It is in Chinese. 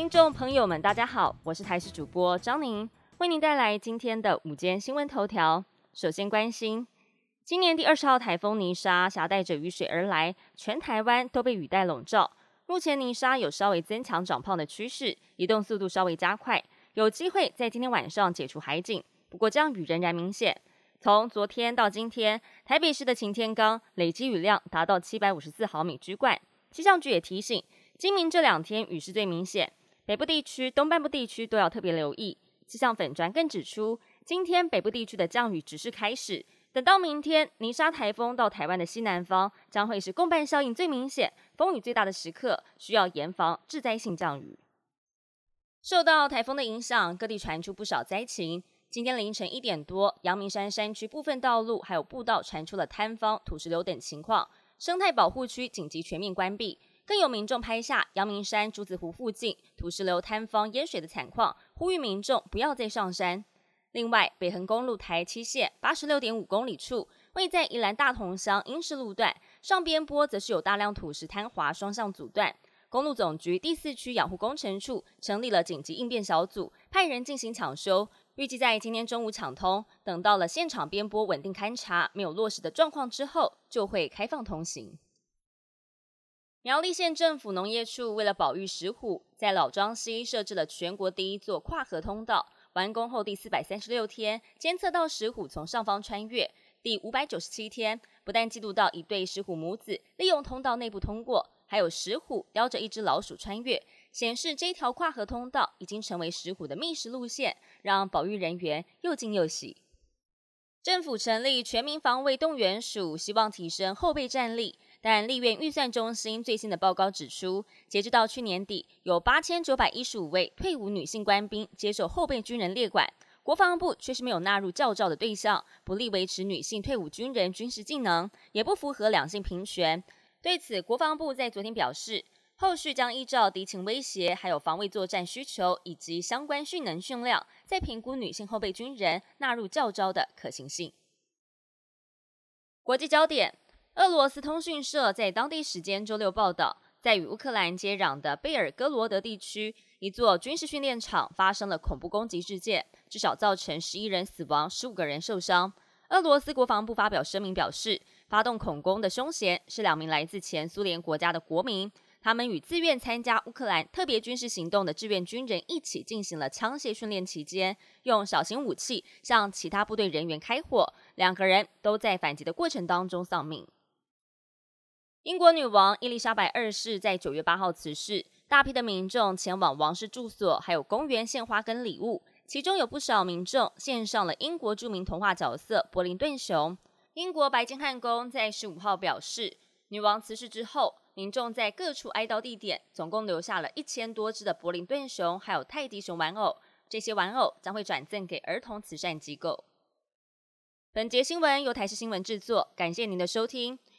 听众朋友们，大家好，我是台视主播张宁，为您带来今天的午间新闻头条。首先关心，今年第二十号台风泥沙携带着雨水而来，全台湾都被雨带笼罩。目前泥沙有稍微增强长胖的趋势，移动速度稍微加快，有机会在今天晚上解除海警。不过降雨仍然明显。从昨天到今天，台北市的晴天刚累积雨量达到七百五十四毫米居冠。气象局也提醒，今明这两天雨势最明显。北部地区、东半部地区都要特别留意。气象粉专更指出，今天北部地区的降雨只是开始，等到明天泥沙台风到台湾的西南方，将会是共伴效应最明显、风雨最大的时刻，需要严防致灾性降雨。受到台风的影响，各地传出不少灾情。今天凌晨一点多，阳明山山区部分道路还有步道传出了坍方、土石流等情况，生态保护区紧急全面关闭。更有民众拍下阳明山竹子湖附近土石流坍方淹水的惨况，呼吁民众不要再上山。另外，北横公路台七线八十六点五公里处，位在宜兰大同乡英式路段上边坡，则是有大量土石坍滑，双向阻断。公路总局第四区养护工程处成立了紧急应变小组，派人进行抢修，预计在今天中午抢通。等到了现场边坡稳定勘查，没有落实的状况之后，就会开放通行。苗栗县政府农业处为了保育石虎，在老庄溪设置了全国第一座跨河通道。完工后第四百三十六天，监测到石虎从上方穿越；第五百九十七天，不但记录到一对石虎母子利用通道内部通过，还有石虎叼着一只老鼠穿越，显示这条跨河通道已经成为石虎的觅食路线，让保育人员又惊又喜。政府成立全民防卫动员署，希望提升后备战力。但立院预算中心最新的报告指出，截至到去年底，有八千九百一十五位退伍女性官兵接受后备军人列管，国防部却是没有纳入教召的对象，不利维持女性退伍军人军事技能，也不符合两性平权。对此，国防部在昨天表示，后续将依照敌情威胁、还有防卫作战需求以及相关训能训练，再评估女性后备军人纳入教招的可行性。国际焦点。俄罗斯通讯社在当地时间周六报道，在与乌克兰接壤的贝尔格罗德地区，一座军事训练场发生了恐怖攻击事件，至少造成十一人死亡、十五个人受伤。俄罗斯国防部发表声明表示，发动恐攻的凶嫌是两名来自前苏联国家的国民，他们与自愿参加乌克兰特别军事行动的志愿军人一起进行了枪械训练期间，用小型武器向其他部队人员开火，两个人都在反击的过程当中丧命。英国女王伊丽莎白二世在九月八号辞世，大批的民众前往王室住所，还有公园献花跟礼物，其中有不少民众献上了英国著名童话角色柏林顿熊。英国白金汉宫在十五号表示，女王辞世之后，民众在各处哀悼地点总共留下了一千多只的柏林顿熊，还有泰迪熊玩偶，这些玩偶将会转赠给儿童慈善机构。本节新闻由台视新闻制作，感谢您的收听。